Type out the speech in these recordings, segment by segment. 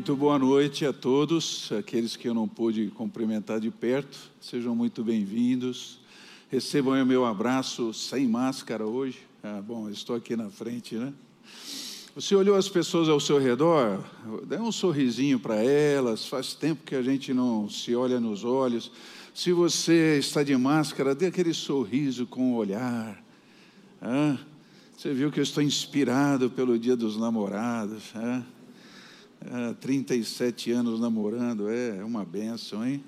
Muito boa noite a todos, aqueles que eu não pude cumprimentar de perto, sejam muito bem-vindos. Recebam o meu abraço sem máscara hoje. Ah, bom, estou aqui na frente, né? Você olhou as pessoas ao seu redor, dê um sorrisinho para elas. Faz tempo que a gente não se olha nos olhos. Se você está de máscara, dê aquele sorriso com o olhar. Ah, você viu que eu estou inspirado pelo Dia dos Namorados. Ah, ah, 37 anos namorando, é uma benção, hein?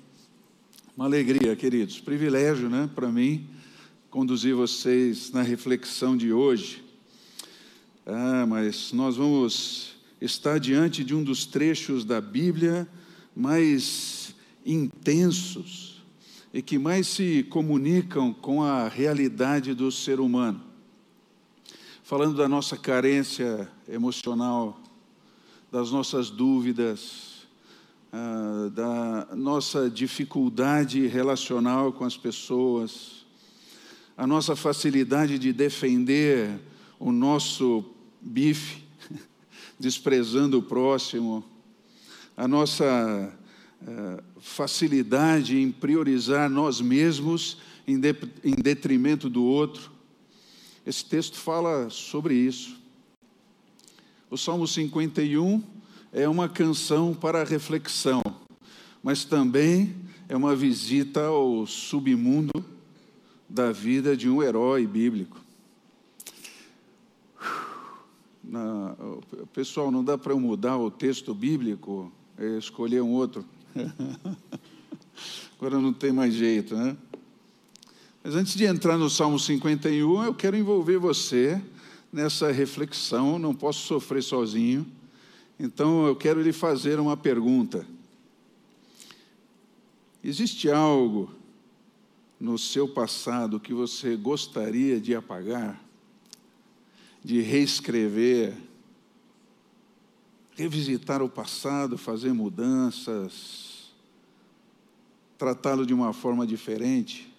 Uma alegria, queridos. Privilégio, né, para mim, conduzir vocês na reflexão de hoje. Ah, mas nós vamos estar diante de um dos trechos da Bíblia mais intensos e que mais se comunicam com a realidade do ser humano. Falando da nossa carência emocional, das nossas dúvidas, ah, da nossa dificuldade relacional com as pessoas, a nossa facilidade de defender o nosso bife, desprezando o próximo, a nossa uh, facilidade em priorizar nós mesmos em detrimento do outro. Esse texto fala sobre isso. O Salmo 51 é uma canção para reflexão, mas também é uma visita ao submundo da vida de um herói bíblico. Na, pessoal, não dá para eu mudar o texto bíblico, é escolher um outro. Agora não tem mais jeito, né? Mas antes de entrar no Salmo 51, eu quero envolver você nessa reflexão, não posso sofrer sozinho. Então eu quero lhe fazer uma pergunta. Existe algo no seu passado que você gostaria de apagar? de reescrever, revisitar o passado, fazer mudanças, tratá-lo de uma forma diferente.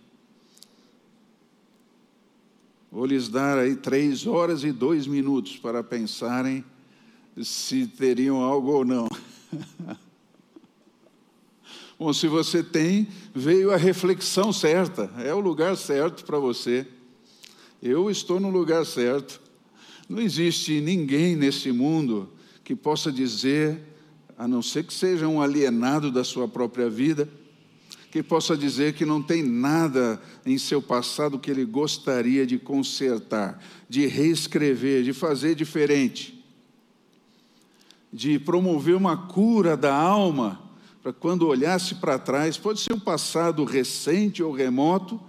Vou lhes dar aí três horas e dois minutos para pensarem se teriam algo ou não. Bom, se você tem, veio a reflexão certa, é o lugar certo para você. Eu estou no lugar certo. Não existe ninguém nesse mundo que possa dizer, a não ser que seja um alienado da sua própria vida, que possa dizer que não tem nada em seu passado que ele gostaria de consertar, de reescrever, de fazer diferente, de promover uma cura da alma, para quando olhasse para trás, pode ser um passado recente ou remoto,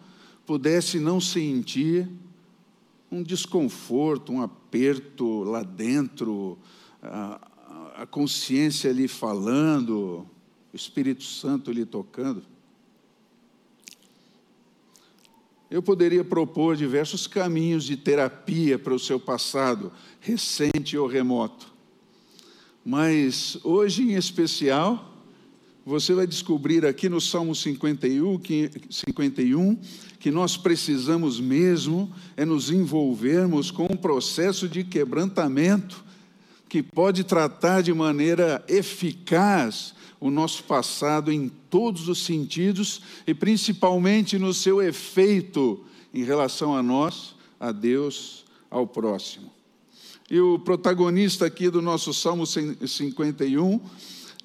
pudesse não sentir um desconforto, um aperto lá dentro, a, a consciência lhe falando, o Espírito Santo lhe tocando. Eu poderia propor diversos caminhos de terapia para o seu passado, recente ou remoto. Mas hoje, em especial, você vai descobrir aqui no Salmo 51 que, 51 que nós precisamos mesmo é nos envolvermos com um processo de quebrantamento que pode tratar de maneira eficaz o nosso passado em todos os sentidos e principalmente no seu efeito em relação a nós, a Deus, ao próximo. E o protagonista aqui do nosso Salmo 51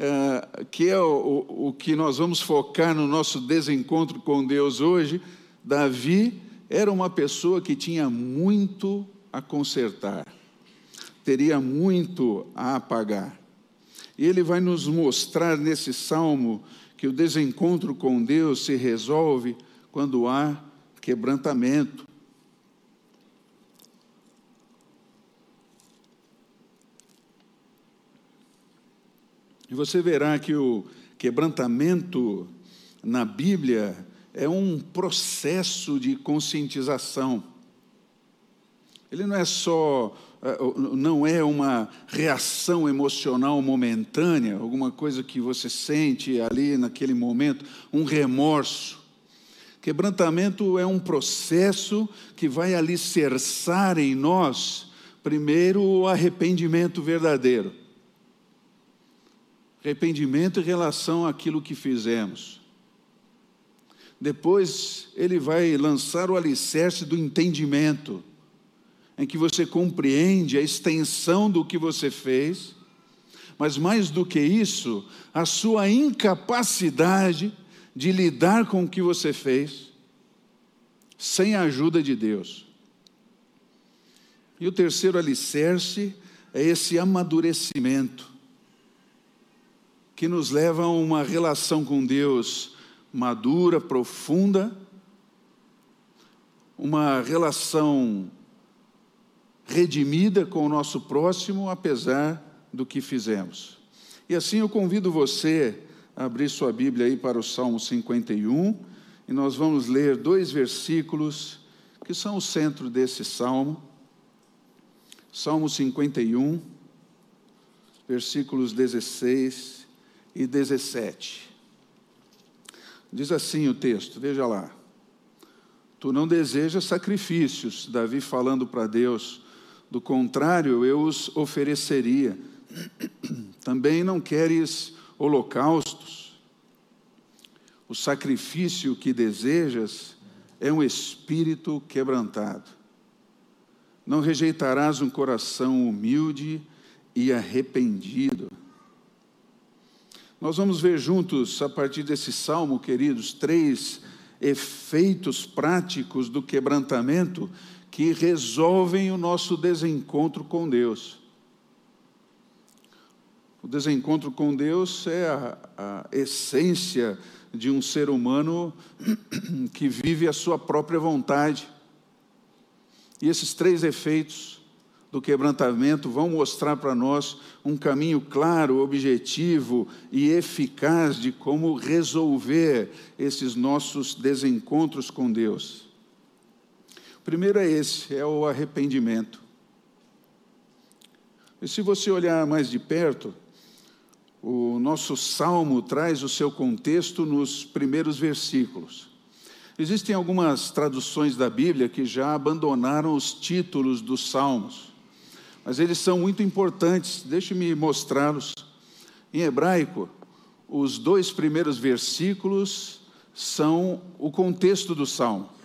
é, que é o, o que nós vamos focar no nosso desencontro com Deus hoje, Davi era uma pessoa que tinha muito a consertar, teria muito a apagar. E ele vai nos mostrar nesse salmo que o desencontro com Deus se resolve quando há quebrantamento, E você verá que o quebrantamento na Bíblia é um processo de conscientização. Ele não é só não é uma reação emocional momentânea, alguma coisa que você sente ali naquele momento, um remorso. Quebrantamento é um processo que vai alicerçar em nós, primeiro, o arrependimento verdadeiro. Arrependimento em relação àquilo que fizemos. Depois, ele vai lançar o alicerce do entendimento, em que você compreende a extensão do que você fez, mas mais do que isso, a sua incapacidade de lidar com o que você fez, sem a ajuda de Deus. E o terceiro alicerce é esse amadurecimento, que nos leva a uma relação com Deus madura, profunda, uma relação redimida com o nosso próximo, apesar do que fizemos. E assim eu convido você a abrir sua Bíblia aí para o Salmo 51, e nós vamos ler dois versículos que são o centro desse salmo. Salmo 51, versículos 16 e 17. Diz assim o texto, veja lá. Tu não desejas sacrifícios, Davi falando para Deus, do contrário, eu os ofereceria. Também não queres holocaustos. O sacrifício que desejas é um espírito quebrantado. Não rejeitarás um coração humilde e arrependido. Nós vamos ver juntos, a partir desse salmo, queridos, três efeitos práticos do quebrantamento que resolvem o nosso desencontro com Deus. O desencontro com Deus é a, a essência de um ser humano que vive a sua própria vontade. E esses três efeitos do quebrantamento vão mostrar para nós um caminho claro, objetivo e eficaz de como resolver esses nossos desencontros com Deus. O primeiro é esse, é o arrependimento. E se você olhar mais de perto, o nosso salmo traz o seu contexto nos primeiros versículos. Existem algumas traduções da Bíblia que já abandonaram os títulos dos salmos, mas eles são muito importantes. Deixe-me mostrá-los. Em hebraico, os dois primeiros versículos são o contexto do salmo.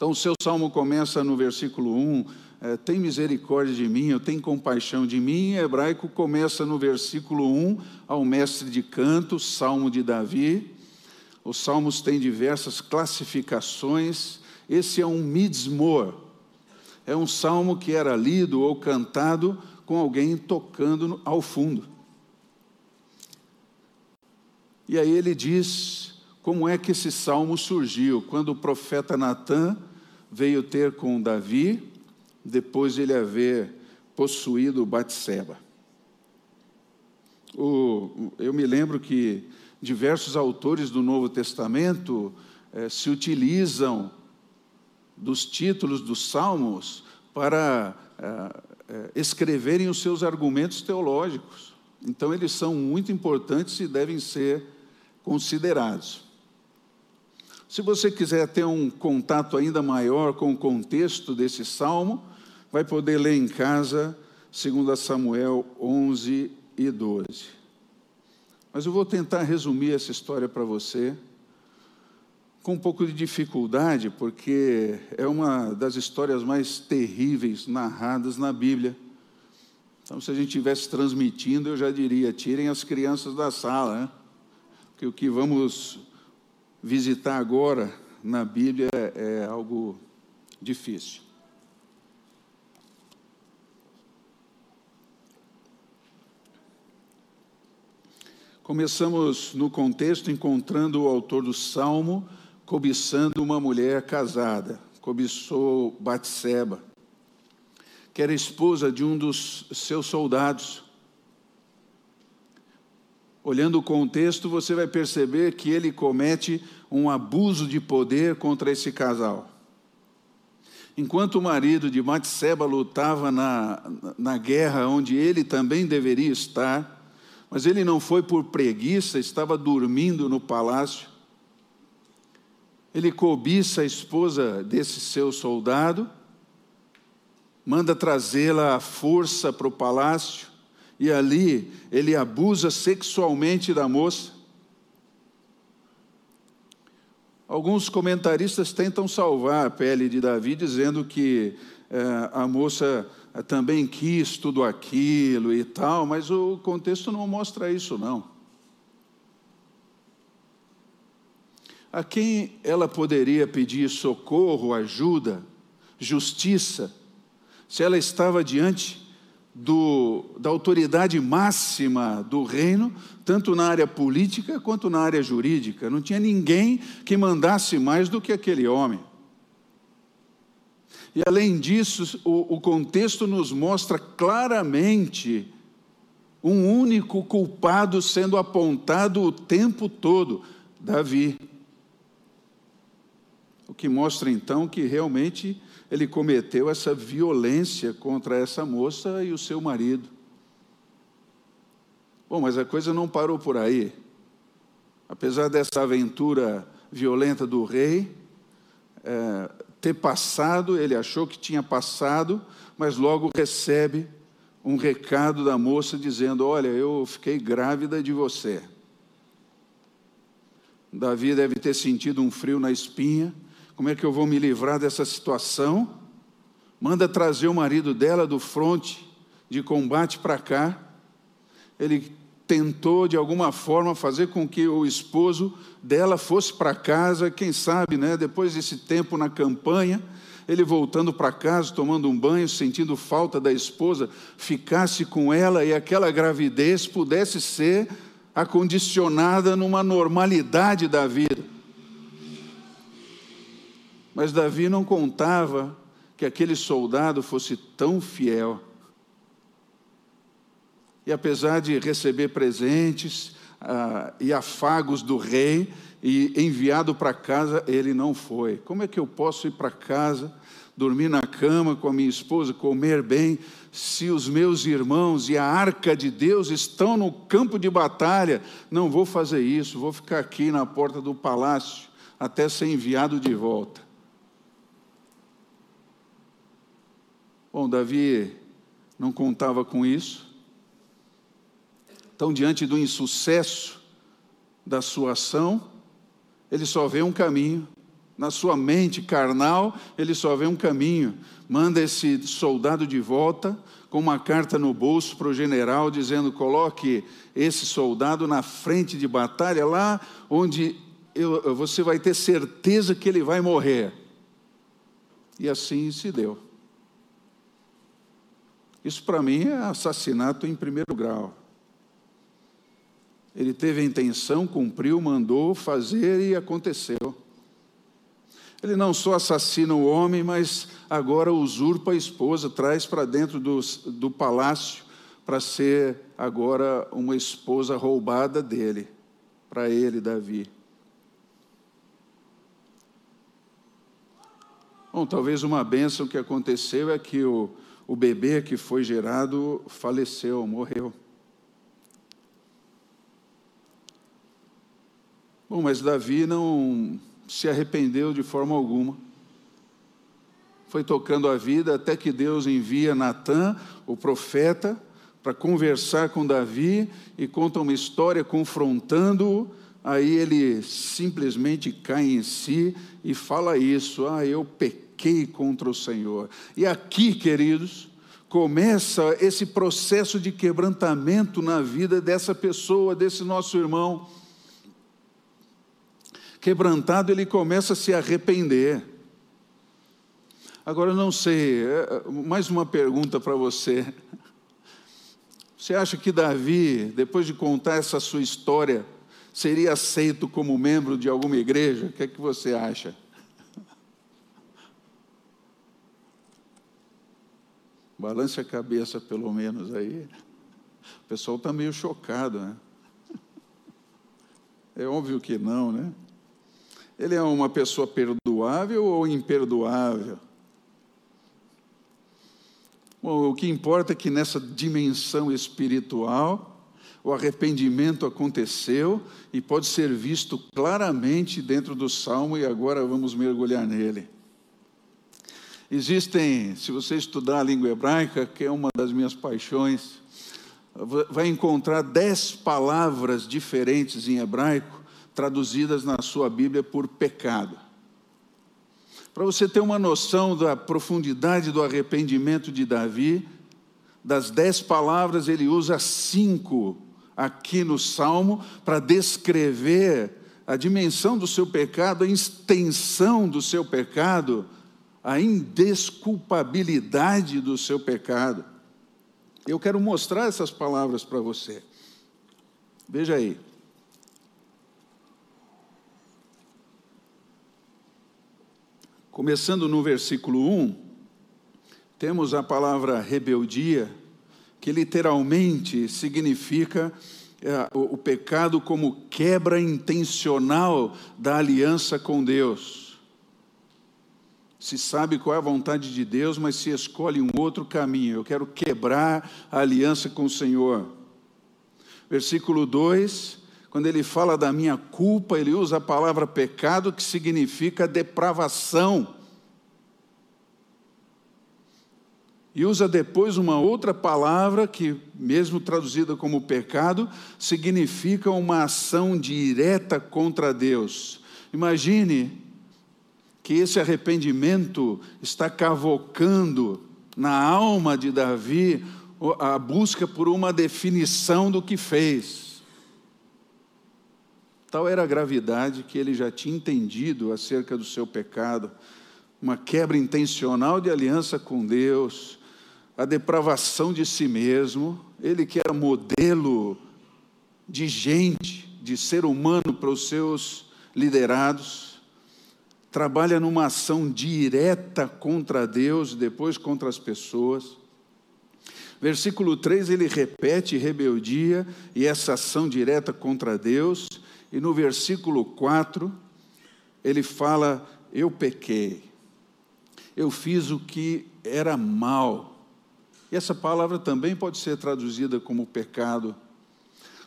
Então, o seu salmo começa no versículo 1, é, tem misericórdia de mim, eu tenho compaixão de mim. Em hebraico começa no versículo 1, ao mestre de canto, salmo de Davi. Os salmos têm diversas classificações. Esse é um midsmor, é um salmo que era lido ou cantado com alguém tocando ao fundo. E aí ele diz como é que esse salmo surgiu, quando o profeta Natan veio ter com Davi, depois de ele haver possuído Batseba. O, eu me lembro que diversos autores do Novo Testamento eh, se utilizam dos títulos dos salmos para eh, eh, escreverem os seus argumentos teológicos. Então, eles são muito importantes e devem ser considerados. Se você quiser ter um contato ainda maior com o contexto desse salmo, vai poder ler em casa 2 Samuel 11 e 12. Mas eu vou tentar resumir essa história para você com um pouco de dificuldade, porque é uma das histórias mais terríveis narradas na Bíblia. Então, se a gente estivesse transmitindo, eu já diria: tirem as crianças da sala, né? porque o que vamos visitar agora na Bíblia é algo difícil. Começamos no contexto encontrando o autor do salmo cobiçando uma mulher casada, cobiçou Batseba, que era esposa de um dos seus soldados. Olhando o contexto, você vai perceber que ele comete um abuso de poder contra esse casal. Enquanto o marido de Batseba lutava na, na guerra onde ele também deveria estar, mas ele não foi por preguiça, estava dormindo no palácio. Ele cobiça a esposa desse seu soldado, manda trazê-la à força para o palácio, e ali ele abusa sexualmente da moça. Alguns comentaristas tentam salvar a pele de Davi, dizendo que é, a moça também quis tudo aquilo e tal, mas o contexto não mostra isso, não. A quem ela poderia pedir socorro, ajuda, justiça, se ela estava diante do, da autoridade máxima do reino, tanto na área política quanto na área jurídica. Não tinha ninguém que mandasse mais do que aquele homem. E além disso, o, o contexto nos mostra claramente um único culpado sendo apontado o tempo todo: Davi. O que mostra então que realmente ele cometeu essa violência contra essa moça e o seu marido. Bom, mas a coisa não parou por aí. Apesar dessa aventura violenta do rei, é, ter passado, ele achou que tinha passado, mas logo recebe um recado da moça dizendo: Olha, eu fiquei grávida de você. Davi deve ter sentido um frio na espinha. Como é que eu vou me livrar dessa situação? Manda trazer o marido dela do fronte de combate para cá. Ele tentou de alguma forma fazer com que o esposo dela fosse para casa, quem sabe, né, depois desse tempo na campanha, ele voltando para casa, tomando um banho, sentindo falta da esposa, ficasse com ela e aquela gravidez pudesse ser acondicionada numa normalidade da vida. Mas Davi não contava que aquele soldado fosse tão fiel e apesar de receber presentes ah, e afagos do rei e enviado para casa, ele não foi. Como é que eu posso ir para casa, dormir na cama com a minha esposa, comer bem, se os meus irmãos e a arca de Deus estão no campo de batalha? Não vou fazer isso, vou ficar aqui na porta do palácio até ser enviado de volta. Bom, Davi não contava com isso, então, diante do insucesso da sua ação, ele só vê um caminho. Na sua mente carnal, ele só vê um caminho. Manda esse soldado de volta com uma carta no bolso para o general, dizendo: coloque esse soldado na frente de batalha, lá onde eu, você vai ter certeza que ele vai morrer. E assim se deu. Isso para mim é assassinato em primeiro grau. Ele teve a intenção, cumpriu, mandou fazer e aconteceu. Ele não só assassina o homem, mas agora usurpa a esposa, traz para dentro do, do palácio para ser agora uma esposa roubada dele, para ele, Davi. Bom, talvez uma bênção que aconteceu é que o, o bebê que foi gerado faleceu, morreu. Bom, mas Davi não se arrependeu de forma alguma. Foi tocando a vida até que Deus envia Natã, o profeta, para conversar com Davi e conta uma história confrontando-o. Aí ele simplesmente cai em si e fala isso: Ah, eu pequei contra o Senhor. E aqui, queridos, começa esse processo de quebrantamento na vida dessa pessoa, desse nosso irmão quebrantado, ele começa a se arrepender. Agora, eu não sei, é, mais uma pergunta para você. Você acha que Davi, depois de contar essa sua história, seria aceito como membro de alguma igreja? O que é que você acha? Balance a cabeça, pelo menos aí. O pessoal está meio chocado, né? É óbvio que não, né? Ele é uma pessoa perdoável ou imperdoável? Bom, o que importa é que nessa dimensão espiritual, o arrependimento aconteceu e pode ser visto claramente dentro do salmo, e agora vamos mergulhar nele. Existem, se você estudar a língua hebraica, que é uma das minhas paixões, vai encontrar dez palavras diferentes em hebraico, traduzidas na sua Bíblia por pecado. Para você ter uma noção da profundidade do arrependimento de Davi, das dez palavras, ele usa cinco aqui no Salmo para descrever a dimensão do seu pecado, a extensão do seu pecado, a indesculpabilidade do seu pecado. Eu quero mostrar essas palavras para você. Veja aí. Começando no versículo 1, temos a palavra rebeldia, que literalmente significa é, o, o pecado como quebra intencional da aliança com Deus se sabe qual é a vontade de Deus, mas se escolhe um outro caminho. Eu quero quebrar a aliança com o Senhor. Versículo 2, quando ele fala da minha culpa, ele usa a palavra pecado, que significa depravação. E usa depois uma outra palavra que, mesmo traduzida como pecado, significa uma ação direta contra Deus. Imagine que esse arrependimento está cavocando na alma de Davi a busca por uma definição do que fez. Tal era a gravidade que ele já tinha entendido acerca do seu pecado, uma quebra intencional de aliança com Deus, a depravação de si mesmo, ele que era modelo de gente, de ser humano para os seus liderados trabalha numa ação direta contra Deus, depois contra as pessoas. Versículo 3 ele repete rebeldia e essa ação direta contra Deus, e no versículo 4 ele fala: Eu pequei, eu fiz o que era mal. E essa palavra também pode ser traduzida como pecado,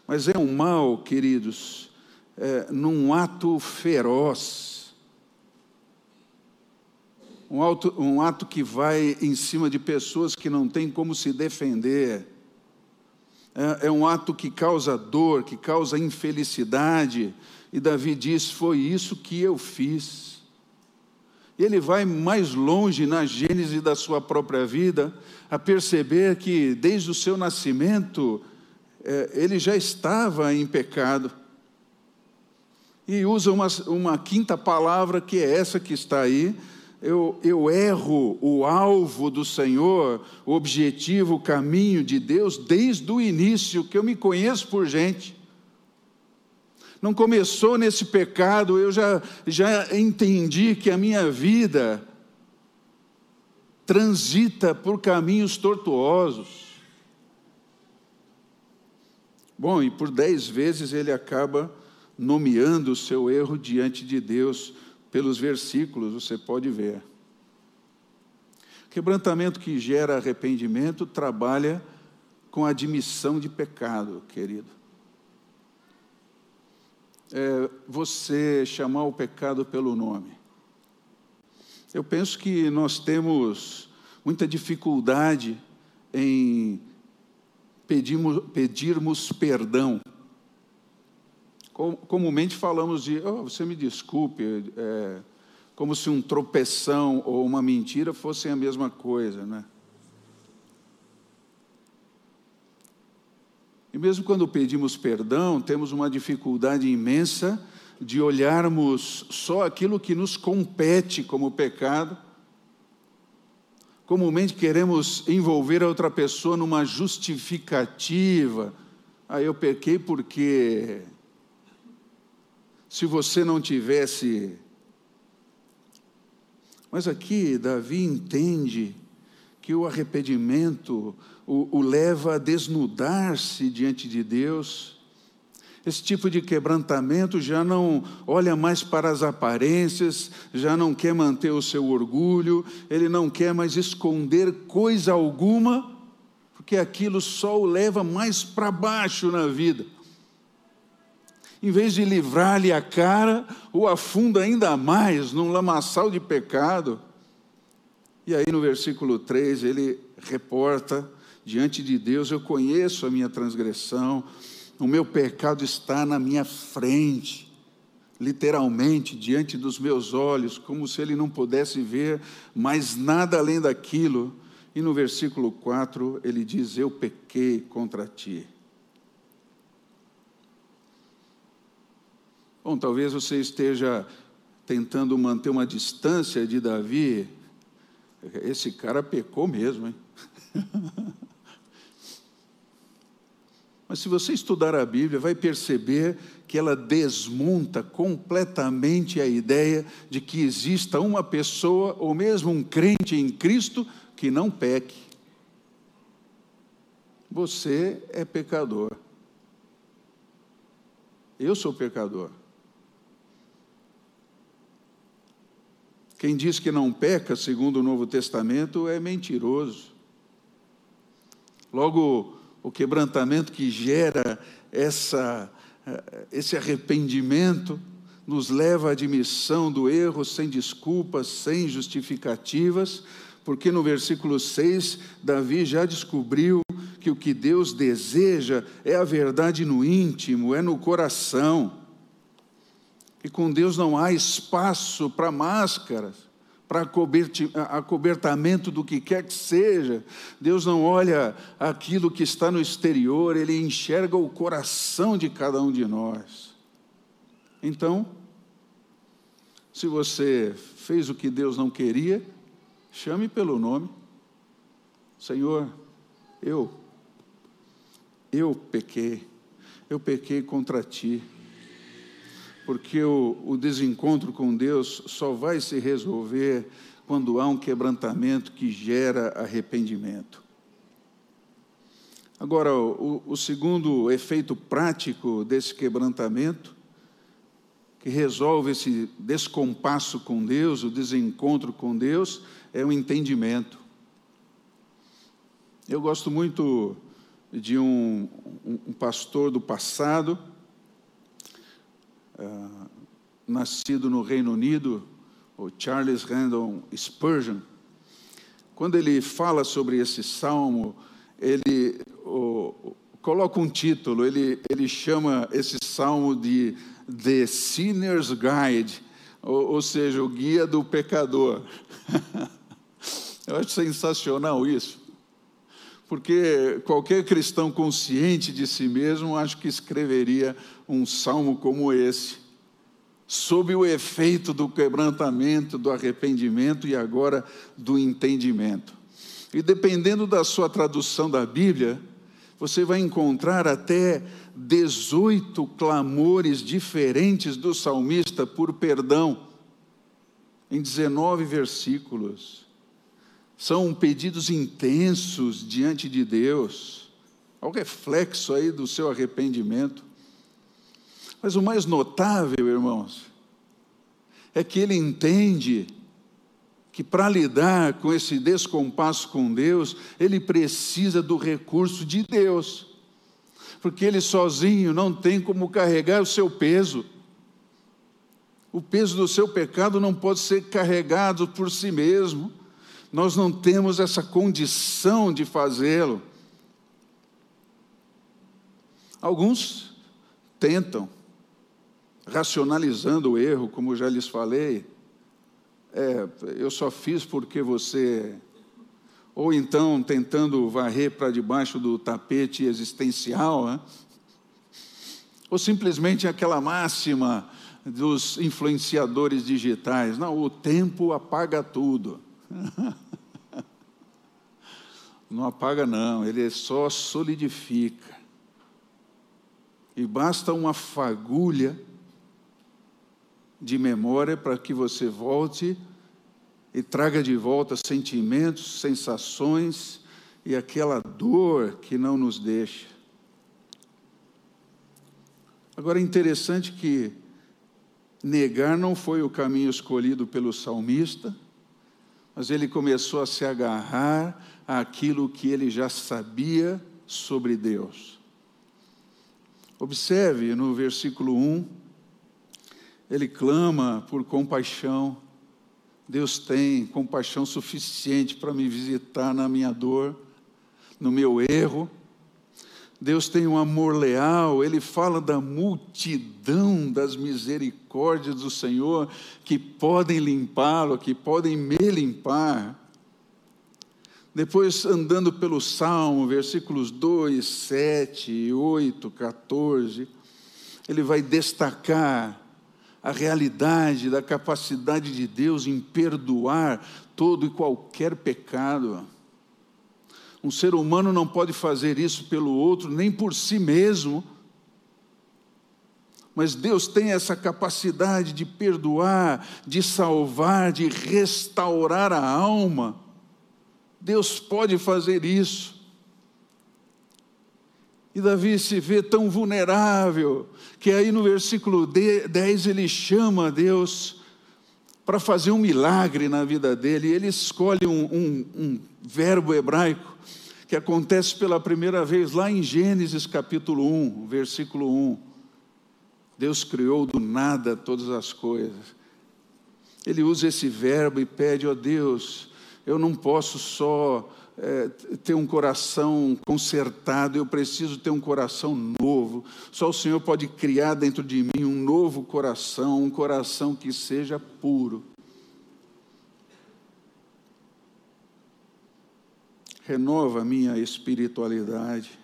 mas é um mal, queridos, é, num ato feroz um, auto, um ato que vai em cima de pessoas que não têm como se defender. É, é um ato que causa dor, que causa infelicidade. E Davi diz: Foi isso que eu fiz. Ele vai mais longe na gênese da sua própria vida, a perceber que desde o seu nascimento é, ele já estava em pecado. E usa uma, uma quinta palavra, que é essa que está aí, eu, eu erro o alvo do Senhor, o objetivo, o caminho de Deus, desde o início, que eu me conheço por gente. Não começou nesse pecado, eu já, já entendi que a minha vida transita por caminhos tortuosos. Bom, e por dez vezes ele acaba nomeando o seu erro diante de Deus pelos versículos, você pode ver. Quebrantamento que gera arrependimento trabalha com admissão de pecado, querido. É você chamar o pecado pelo nome. Eu penso que nós temos muita dificuldade em pedirmos, pedirmos perdão comumente falamos de, oh, você me desculpe, é, como se um tropeção ou uma mentira fossem a mesma coisa, né? E mesmo quando pedimos perdão, temos uma dificuldade imensa de olharmos só aquilo que nos compete como pecado. Comumente queremos envolver a outra pessoa numa justificativa. Ah, eu pequei porque se você não tivesse. Mas aqui Davi entende que o arrependimento o, o leva a desnudar-se diante de Deus. Esse tipo de quebrantamento já não olha mais para as aparências, já não quer manter o seu orgulho, ele não quer mais esconder coisa alguma, porque aquilo só o leva mais para baixo na vida em vez de livrar-lhe a cara, o afunda ainda mais num lamaçal de pecado. E aí no versículo 3 ele reporta diante de Deus, eu conheço a minha transgressão, o meu pecado está na minha frente, literalmente diante dos meus olhos, como se ele não pudesse ver mais nada além daquilo. E no versículo 4 ele diz: Eu pequei contra ti. Bom, talvez você esteja tentando manter uma distância de Davi. Esse cara pecou mesmo, hein? Mas se você estudar a Bíblia, vai perceber que ela desmonta completamente a ideia de que exista uma pessoa, ou mesmo um crente em Cristo, que não peque. Você é pecador. Eu sou pecador. Quem diz que não peca, segundo o Novo Testamento, é mentiroso. Logo, o quebrantamento que gera essa, esse arrependimento nos leva à admissão do erro sem desculpas, sem justificativas, porque no versículo 6, Davi já descobriu que o que Deus deseja é a verdade no íntimo, é no coração. E com Deus não há espaço para máscaras, para acobertamento do que quer que seja. Deus não olha aquilo que está no exterior, Ele enxerga o coração de cada um de nós. Então, se você fez o que Deus não queria, chame pelo nome. Senhor, eu, eu pequei, eu pequei contra ti porque o, o desencontro com Deus só vai se resolver quando há um quebrantamento que gera arrependimento. Agora, o, o, segundo efeito prático desse quebrantamento, que resolve esse descompasso com Deus, o desencontro com Deus, é o entendimento. Eu gosto muito de um, um, um pastor do passado, uh, nascido no Reino Unido, o Charles Randall Spurgeon, quando ele fala sobre esse salmo, ele coloca um título, ele, ele chama esse salmo de The Sinner's Guide, ou, ou seja, o guia do pecador. Eu acho sensacional isso, porque qualquer cristão consciente de si mesmo acho que escreveria um salmo como esse, sob o efeito do quebrantamento, do arrependimento e agora do entendimento. E dependendo da sua tradução da Bíblia, você vai encontrar até 18 clamores diferentes do salmista por perdão, em 19 versículos. São pedidos intensos diante de Deus, ao reflexo aí do seu arrependimento. Mas o mais notável, irmãos, é que ele entende que para lidar com esse descompasso com Deus, ele precisa do recurso de Deus, porque ele sozinho não tem como carregar o seu peso. O peso do seu pecado não pode ser carregado por si mesmo, nós não temos essa condição de fazê-lo. Alguns tentam, racionalizando o erro, como já lhes falei, é, eu só fiz porque você. Ou então tentando varrer para debaixo do tapete existencial, né? ou simplesmente aquela máxima dos influenciadores digitais: não, o tempo apaga tudo. Não apaga, não, ele só solidifica. E basta uma fagulha de memória para que você volte e traga de volta sentimentos, sensações e aquela dor que não nos deixa. Agora é interessante que negar não foi o caminho escolhido pelo salmista, mas ele começou a se agarrar àquilo que ele já sabia sobre Deus. Observe no versículo 1, ele clama por compaixão. Deus tem compaixão suficiente para me visitar na minha dor. no meu erro. Deus tem um amor leal, Ele fala da multidão das misericórdias do Senhor que podem limpá-lo, que podem me limpar. Depois, andando pelo Salmo, versículos 2, 7, 8, 14, ele vai destacar a realidade da capacidade de Deus em perdoar todo e qualquer pecado. Um ser humano não pode fazer isso pelo outro, nem por si mesmo. Mas Deus tem essa capacidade de perdoar, de salvar, de restaurar a alma. Deus pode fazer isso. E Davi se vê tão vulnerável, que aí no versículo 10 ele chama a Deus para fazer um milagre na vida dele. Ele escolhe um, um, um verbo hebraico que acontece pela primeira vez lá em Gênesis capítulo 1, versículo 1. Deus criou do nada todas as coisas. Ele usa esse verbo e pede, ó oh Deus, eu não posso só é, ter um coração consertado, eu preciso ter um coração novo. Só o Senhor pode criar dentro de mim um novo coração, um coração que seja puro. renova a minha espiritualidade.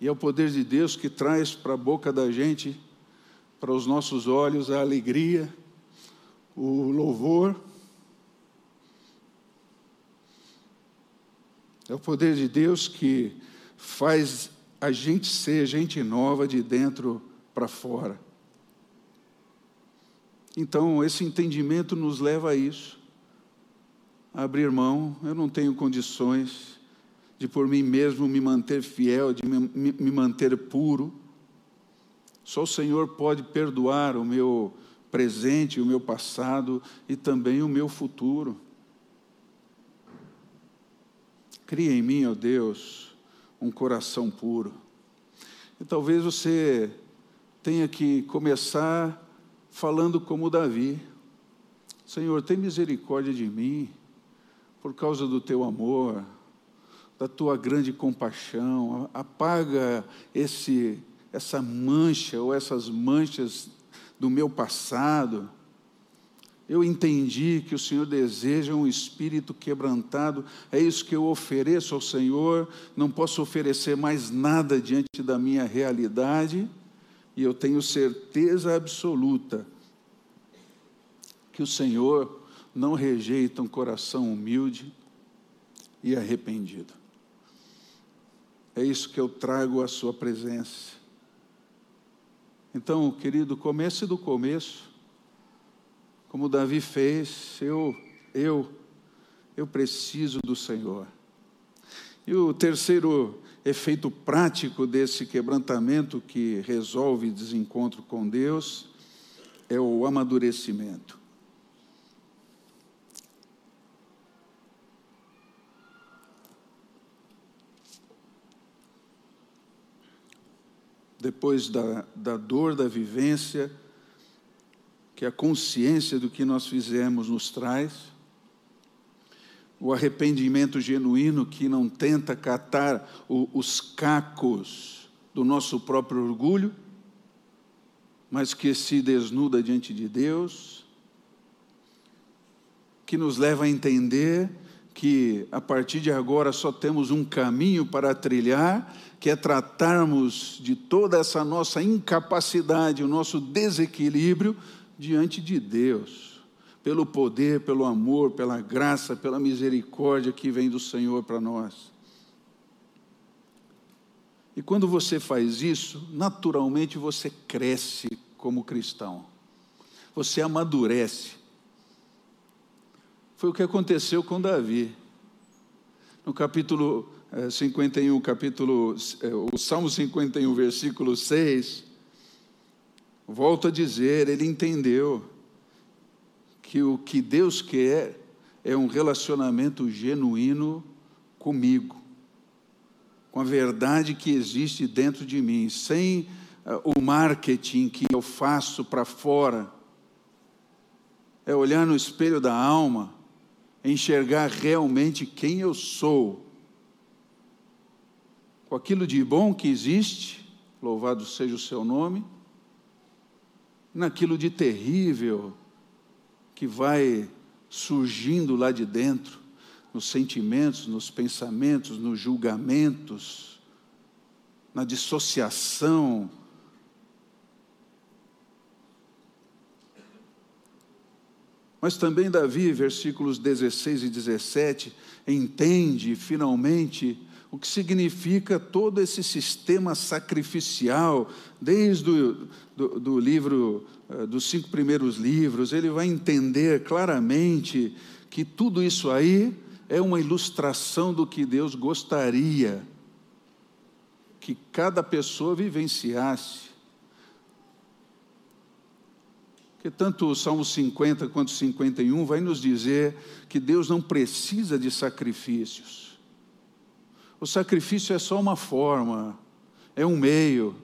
E é o poder de Deus que traz para a boca da gente, para os nossos olhos, a alegria, o louvor. É o poder de Deus que faz a gente ser gente nova de dentro para fora. Então, esse entendimento nos leva a isso abrir mão, eu não tenho condições de por mim mesmo me manter fiel, de me, me manter puro. Só o Senhor pode perdoar o meu presente, o meu passado e também o meu futuro. Cria em mim, ó Deus, um coração puro. E talvez você tenha que começar falando como Davi: Senhor, tem misericórdia de mim por causa do teu amor, da tua grande compaixão, apaga esse essa mancha ou essas manchas do meu passado. Eu entendi que o Senhor deseja um espírito quebrantado, é isso que eu ofereço ao Senhor. Não posso oferecer mais nada diante da minha realidade, e eu tenho certeza absoluta que o Senhor não rejeita um coração humilde e arrependido. É isso que eu trago à sua presença. Então, querido, comece do começo, como Davi fez, eu, eu, eu preciso do Senhor. E o terceiro efeito prático desse quebrantamento que resolve desencontro com Deus é o amadurecimento. depois da, da dor da vivência, que a consciência do que nós fizemos nos traz, o arrependimento genuíno que não tenta catar o, os cacos do nosso próprio orgulho, mas que se desnuda diante de Deus, que nos leva a entender que a partir de agora só temos um caminho para trilhar que é tratarmos de toda essa nossa incapacidade, o nosso desequilíbrio diante de Deus, pelo poder, pelo amor, pela graça, pela misericórdia que vem do Senhor para nós. E quando você faz isso, naturalmente você cresce como cristão, você amadurece. Foi o que aconteceu com Davi. No capítulo 51, é, capítulo, é, o Salmo 51, versículo 6, volta a dizer, ele entendeu que o que Deus quer é um relacionamento genuíno comigo, com a verdade que existe dentro de mim, sem é, o marketing que eu faço para fora. É olhar no espelho da alma enxergar realmente quem eu sou, com aquilo de bom que existe, louvado seja o seu nome, naquilo de terrível que vai surgindo lá de dentro, nos sentimentos, nos pensamentos, nos julgamentos, na dissociação. Mas também Davi, versículos 16 e 17, entende finalmente o que significa todo esse sistema sacrificial, desde o do, do livro, eh, dos cinco primeiros livros, ele vai entender claramente que tudo isso aí é uma ilustração do que Deus gostaria que cada pessoa vivenciasse. Porque tanto o Salmo 50 quanto o 51 vai nos dizer que Deus não precisa de sacrifícios. O sacrifício é só uma forma, é um meio,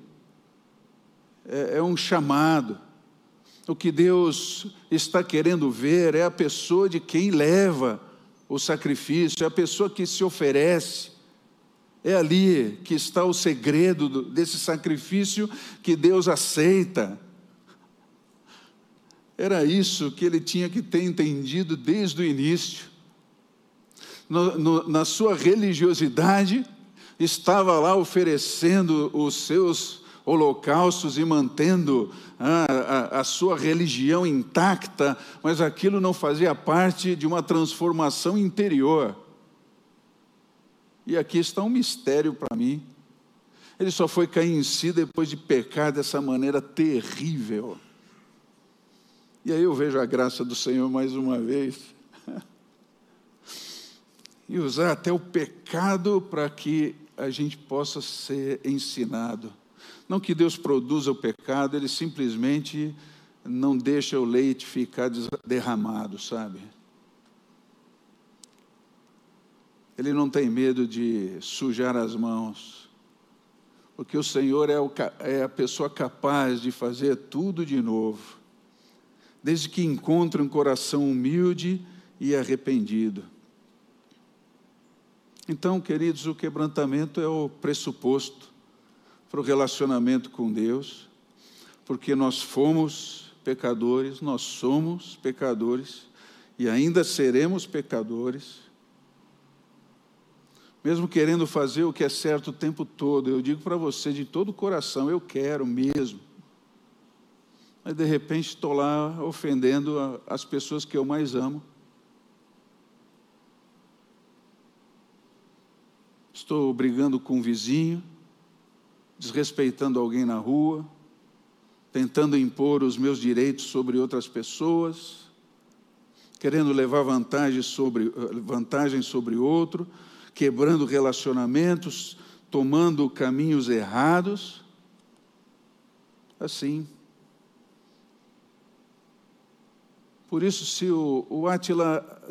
é, é um chamado. O que Deus está querendo ver é a pessoa de quem leva o sacrifício, é a pessoa que se oferece. É ali que está o segredo desse sacrifício que Deus aceita. Era isso que ele tinha que ter entendido desde o início. No, no, na sua religiosidade, estava lá oferecendo os seus holocaustos e mantendo a, a, a, sua religião intacta, mas aquilo não fazia parte de uma transformação interior. E aqui está um mistério para mim. Ele só foi cair em si depois de pecar dessa maneira terrível. E aí eu vejo a graça do Senhor mais uma vez. E usar até o pecado para que a gente possa ser ensinado. Não que Deus produza o pecado, Ele simplesmente não deixa o leite ficar derramado, sabe? Ele não tem medo de sujar as mãos, porque o Senhor é, o, é a pessoa capaz de fazer tudo de novo, desde que encontre um coração humilde e arrependido. Então, queridos, o quebrantamento é o pressuposto para o relacionamento com Deus, porque nós fomos pecadores, nós somos pecadores e ainda seremos pecadores. Mesmo querendo fazer o que é certo o tempo todo, eu digo para você de todo o coração, eu quero mesmo. Mas de repente estou lá ofendendo as pessoas que eu mais amo. Estou brigando com o vizinho, desrespeitando alguém na rua, tentando impor os meus direitos sobre outras pessoas, querendo levar vantagem sobre, vantagem sobre outro, quebrando relacionamentos, tomando caminhos errados. Assim. Por isso, se o, o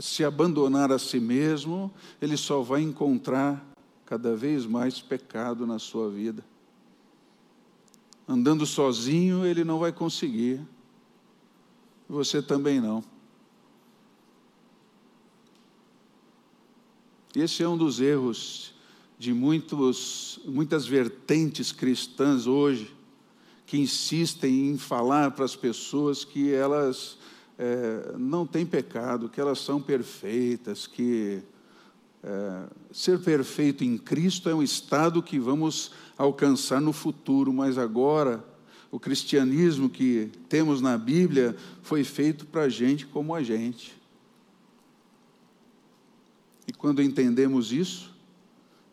se abandonar a si mesmo, ele só vai encontrar cada vez mais pecado na sua vida andando sozinho, ele não vai conseguir. Você também não. Esse é um dos erros de muitos, muitas vertentes cristãs hoje, que insistem em falar para as pessoas que elas é, não têm pecado, que elas são perfeitas, que é, ser perfeito em Cristo é um estado que vamos alcançar no futuro, mas agora o cristianismo que temos na Bíblia foi feito para gente como a gente. E quando entendemos isso,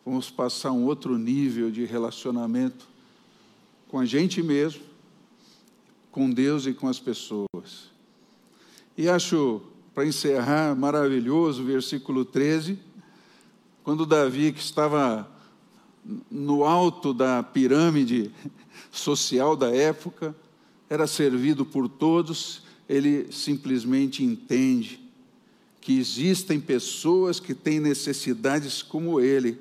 vamos passar um outro nível de relacionamento com a gente mesmo, com Deus e com as pessoas. E acho, para encerrar, maravilhoso o versículo 13 quando Davi, que estava no alto da pirâmide social da época, era servido por todos, ele simplesmente entende que existem pessoas que têm necessidades como ele.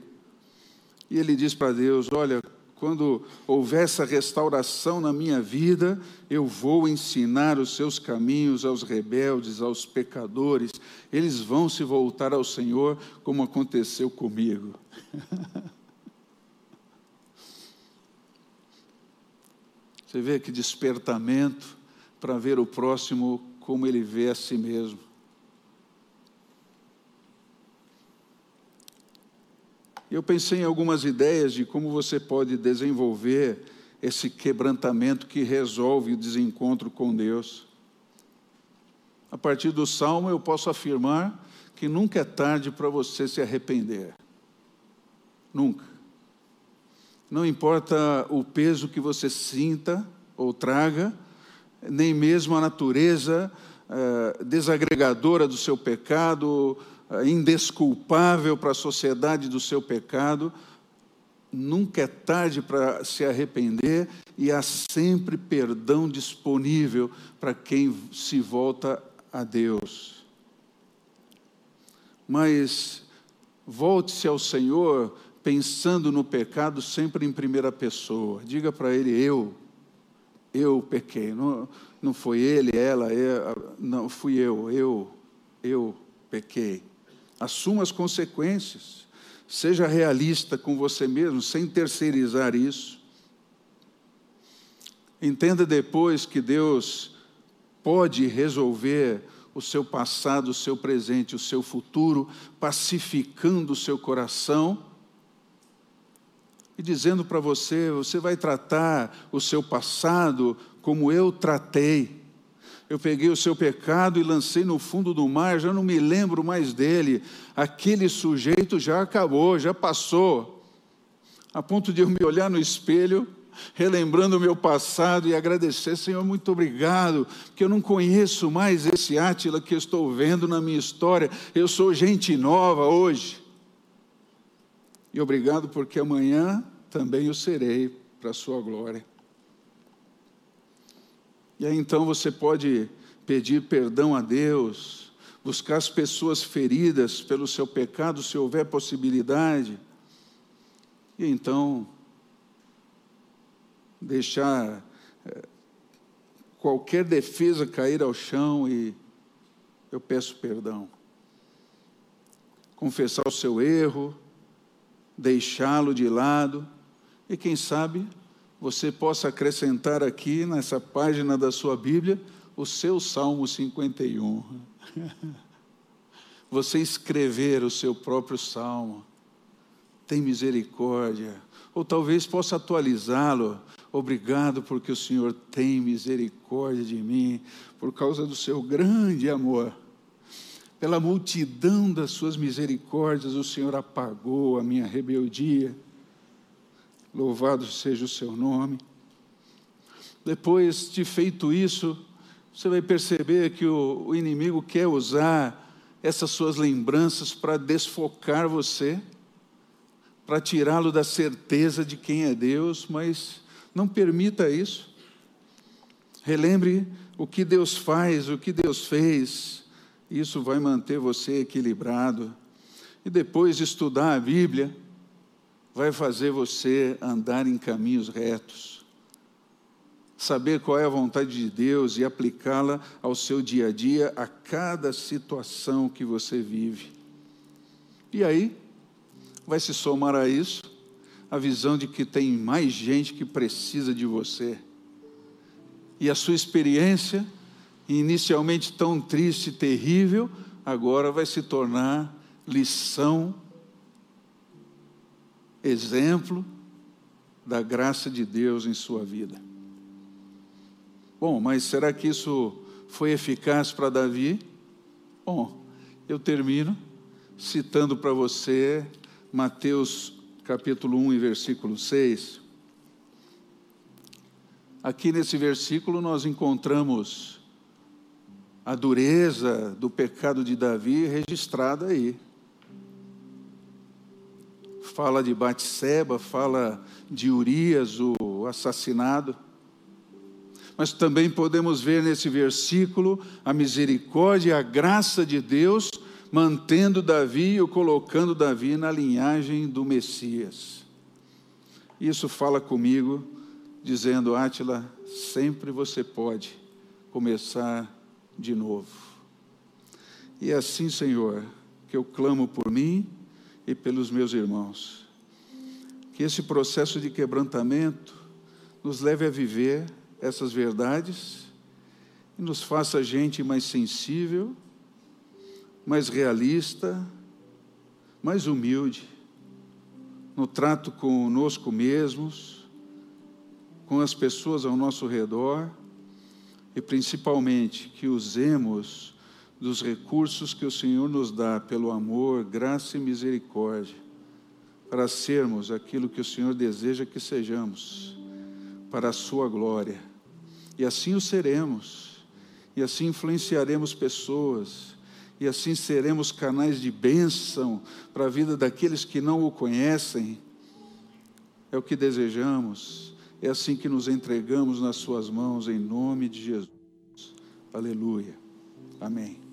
E ele diz para Deus: Olha, quando houver essa restauração na minha vida, eu vou ensinar os seus caminhos aos rebeldes, aos pecadores, eles vão se voltar ao Senhor, como aconteceu comigo. Você vê que despertamento para ver o próximo como ele vê a si mesmo. Eu pensei em algumas ideias de como você pode desenvolver esse quebrantamento que resolve o desencontro com Deus. A partir do salmo, eu posso afirmar que nunca é tarde para você se arrepender. Nunca. Não importa o peso que você sinta ou traga, nem mesmo a natureza eh, desagregadora do seu pecado, indesculpável para a sociedade do seu pecado. Nunca é tarde para se arrepender e há sempre perdão disponível para quem se volta a Deus. Mas volte-se ao Senhor pensando no pecado sempre em primeira pessoa. Diga para Ele: Eu, eu pequei. Não, não foi ele, ela, eu, não fui eu, eu, eu pequei. Assuma as consequências. Seja realista com você mesmo, sem terceirizar isso. Entenda depois que Deus pode resolver o seu passado, o seu presente, o seu futuro, pacificando o seu coração e dizendo para você: você vai tratar o seu passado como eu tratei eu peguei o seu pecado e lancei no fundo do mar, já não me lembro mais dele. Aquele sujeito já acabou, já passou. A ponto de eu me olhar no espelho, relembrando o meu passado e agradecer, Senhor, muito obrigado, porque eu não conheço mais esse Átila que estou vendo na minha história. Eu sou gente nova hoje. E obrigado porque amanhã também o serei para a sua glória. E aí então você pode pedir perdão a Deus, buscar as pessoas feridas pelo seu pecado, se houver possibilidade. E então deixar eh, qualquer defesa cair ao chão e eu peço perdão. Confessar o seu erro, deixá-lo de lado e quem sabe você possa acrescentar aqui nessa página da sua Bíblia o seu Salmo 51. Você escrever o seu próprio salmo. Tem misericórdia. Ou talvez possa atualizá-lo. Obrigado porque o Senhor tem misericórdia de mim, por causa do seu grande amor. Pela multidão das suas misericórdias, o Senhor apagou a minha rebeldia Louvado seja o seu nome. Depois de feito isso, você vai perceber que o, o inimigo quer usar essas suas lembranças para desfocar você, para tirá-lo da certeza de quem é Deus, mas não permita isso. Relembre o que Deus faz, o que Deus fez, isso vai manter você equilibrado. E depois de estudar a Bíblia, vai fazer você andar em caminhos retos. Saber qual é a vontade de Deus e aplicá-la ao seu dia a dia, a cada situação que você vive. E aí, vai se somar a isso a visão de que tem mais gente que precisa de você. E a sua experiência, inicialmente tão triste e terrível, agora vai se tornar lição exemplo da graça de Deus em sua vida. Bom, mas será que isso foi eficaz para Davi? Bom, eu termino citando para você Mateus capítulo 1 e versículo 6. Aqui nesse versículo nós encontramos a dureza do pecado de Davi registrada aí fala de Batseba, fala de Urias, o assassinado. Mas também podemos ver nesse versículo a misericórdia e a graça de Deus mantendo Davi ou colocando Davi na linhagem do Messias. Isso fala comigo, dizendo: Átila, sempre você pode começar de novo. E é assim, Senhor, que eu clamo por mim e pelos meus irmãos. Que esse processo de quebrantamento nos leve a viver essas verdades e nos faça gente mais sensível, mais realista, mais humilde no trato conosco mesmos, com as pessoas ao nosso redor e principalmente que usemos dos recursos que o Senhor nos dá pelo amor, graça e misericórdia para sermos aquilo que o Senhor deseja que sejamos, para a Sua glória. E assim o seremos, e assim influenciaremos pessoas, e assim seremos canais de bênção para a vida daqueles que não o conhecem. É o que desejamos, é assim que nos entregamos nas Suas mãos, em nome de Jesus. Aleluia. Amém.